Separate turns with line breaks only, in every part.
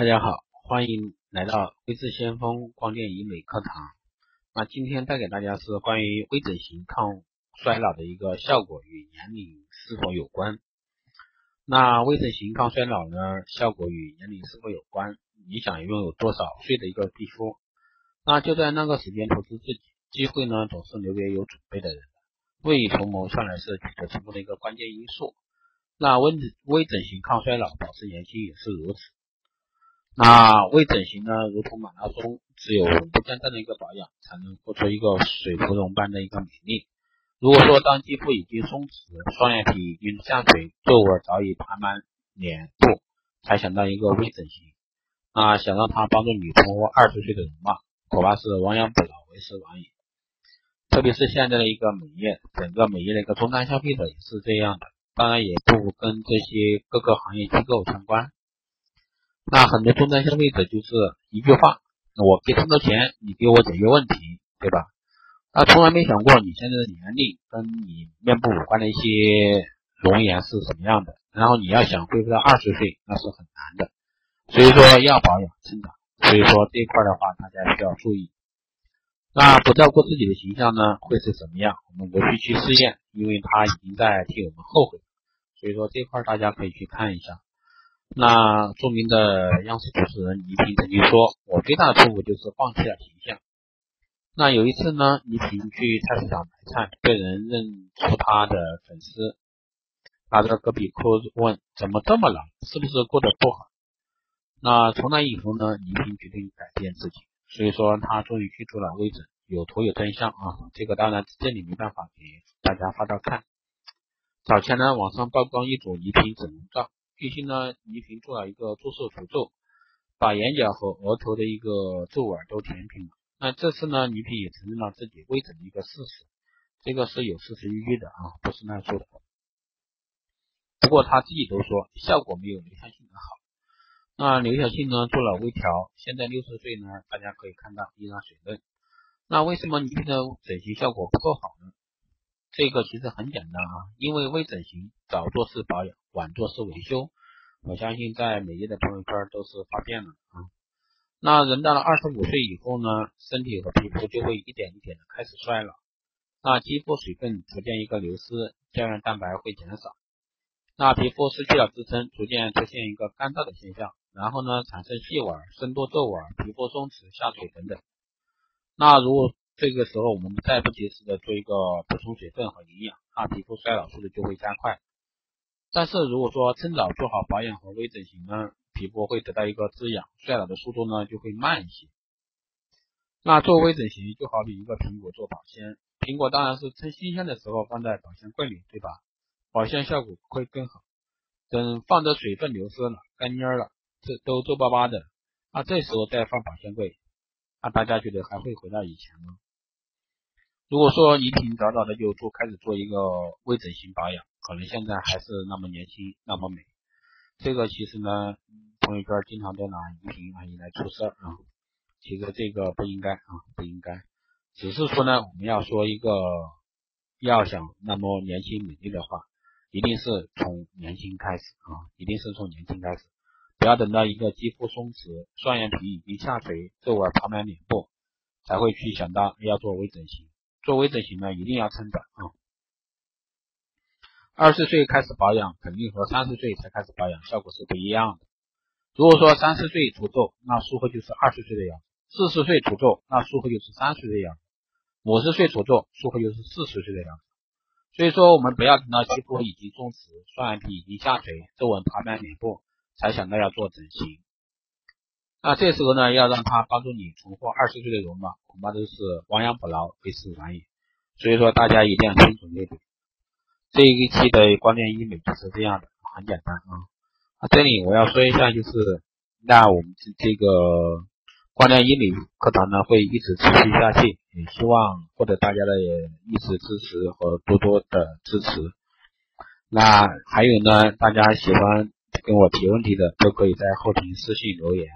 大家好，欢迎来到微智先锋光电医美课堂。那今天带给大家是关于微整形抗衰老的一个效果与年龄是否有关。那微整形抗衰老呢，效果与年龄是否有关？你想拥有多少岁的一个皮肤？那就在那个时间投资自己，机会呢总是留给有准备的人。未雨绸缪向来是取得成功的一个关键因素。那微微整形抗衰老、保持年轻也是如此。那微整形呢，如同马拉松，只有稳步间断的一个保养，才能做出一个水芙蓉般的一个美丽。如果说当肌肤已经松弛，双眼皮已经下垂，皱纹早已爬满脸部，才想到一个微整形，那想让它帮助你重获二十岁的容貌，恐怕是亡羊补牢，为时晚矣。特别是现在的一个美业，整个美业的一个终端消费者也是这样的，当然也不跟这些各个行业机构相关。那很多终端消费者就是一句话，我给这么多钱，你给我解决问题，对吧？他从来没想过你现在的年龄跟你面部五官的一些容颜是什么样的，然后你要想恢复到二十岁，那是很难的。所以说要保养成长，所以说这一块的话，大家需要注意。那不照顾自己的形象呢，会是怎么样？我们无需去试验，因为他已经在替我们后悔。所以说这块大家可以去看一下。那著名的央视主持人倪萍曾经说：“我最大的错误就是放弃了形象。”那有一次呢，倪萍去菜市场买菜，被人认出她的粉丝，他在隔壁哭问：“怎么这么老？是不是过得不好？”那从那以后呢，倪萍决定改变自己，所以说她终于去做了微整，有图有真相啊！这个当然这里没办法给大家发照看。早前呢，网上曝光一组倪萍整容照。最近呢，倪萍做了一个注射除皱，把眼角和额头的一个皱纹都填平了。那这次呢，倪萍也承认了自己微整的一个事实，这个是有事实依据的啊，不是乱说的。不过他自己都说效果没有刘晓庆的好。那刘晓庆呢做了微调，现在六十岁呢，大家可以看到依然水嫩。那为什么倪萍的整形效果不够好呢？这个其实很简单啊，因为微整形早做是保养，晚做是维修。我相信在美业的朋友圈都是发遍了啊。那人到了二十五岁以后呢，身体和皮肤就会一点一点的开始衰老，那肌肤水分逐渐一个流失，胶原蛋白会减少，那皮肤失去了支撑，逐渐出现一个干燥的现象，然后呢产生细纹、深度皱纹、皮肤松弛、下垂等等。那如果这个时候我们再不及时的做一个补充水分和营养，那皮肤衰老速度就会加快。但是如果说趁早做好保养和微整形呢，皮肤会得到一个滋养，衰老的速度呢就会慢一些。那做微整形就好比一个苹果做保鲜，苹果当然是趁新鲜的时候放在保鲜柜里，对吧？保鲜效果会更好。等放着水分流失了，干蔫了，这都皱巴巴的，那这时候再放保鲜柜，那大家觉得还会回到以前吗？如果说你挺早早的就做开始做一个微整形保养，可能现在还是那么年轻那么美。这个其实呢，朋友圈经常都拿倪萍阿姨来出事儿啊。其实这个不应该啊，不应该。只是说呢，我们要说一个，要想那么年轻美丽的话，一定是从年轻开始啊，一定是从年轻开始，不要等到一个肌肤松弛、双眼皮已经下垂、皱纹爬满脸部，才会去想到要做微整形。做微整形呢，一定要趁早啊！二十岁开始保养，肯定和三十岁才开始保养效果是不一样的。如果说三十岁除皱，那术后就是二十岁的样子；四十岁除皱，那术后就是三十岁的样子；五十岁除皱，术后就是四十岁的样子。所以说，我们不要等到肌肤已经松弛、双眼皮已经下垂、皱纹爬满脸部，才想到要做整形。那这时候呢，要让他帮助你重获二十岁的容貌，恐怕都是亡羊补牢，为时晚矣。所以说，大家一定要清楚这一点。这一期的光电医美就是这样的，很简单啊。啊，这里我要说一下，就是那我们这这个光电医美课堂呢，会一直持续下去，也希望获得大家的一直支持和多多的支持。那还有呢，大家喜欢跟我提问题的，都可以在后庭私信留言。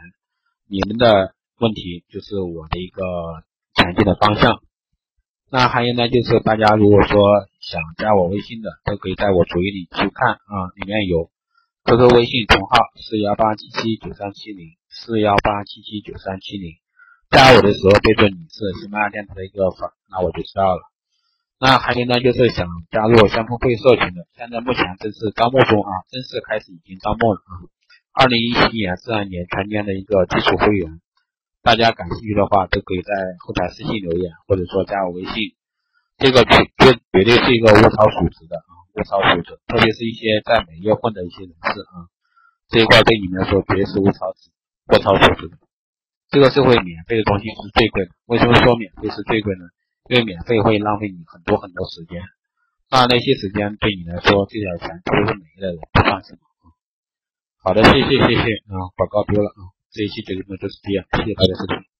你们的问题就是我的一个前进的方向。那还有呢，就是大家如果说想加我微信的，都可以在我主页里去看啊，里面有 QQ 微信同号四幺八七七九三七零，四幺八七七九三七零，加我的时候备注你是喜马拉雅电台的一个粉，那我就知道了。那还有呢，就是想加入先锋会社群的，现在目前正是招募中啊，正式开始已经招募了啊。二零一七年自然年全年的一个基础会员，大家感兴趣的话，都可以在后台私信留言，或者说加我微信。这个绝绝绝对是一个物超所值的啊，物超所值，特别是一些在美业混的一些人士啊，这一块对你们来说绝对是物超值、物超所值的。这个社会免费的东西是最贵的，为什么说免费是最贵呢？因为免费会浪费你很多很多时间，那那些时间对你来说这点钱其实是没了的，不算什么好的，谢谢谢谢啊，广告丢了啊，这一期节目就是这样，谢谢大家收听。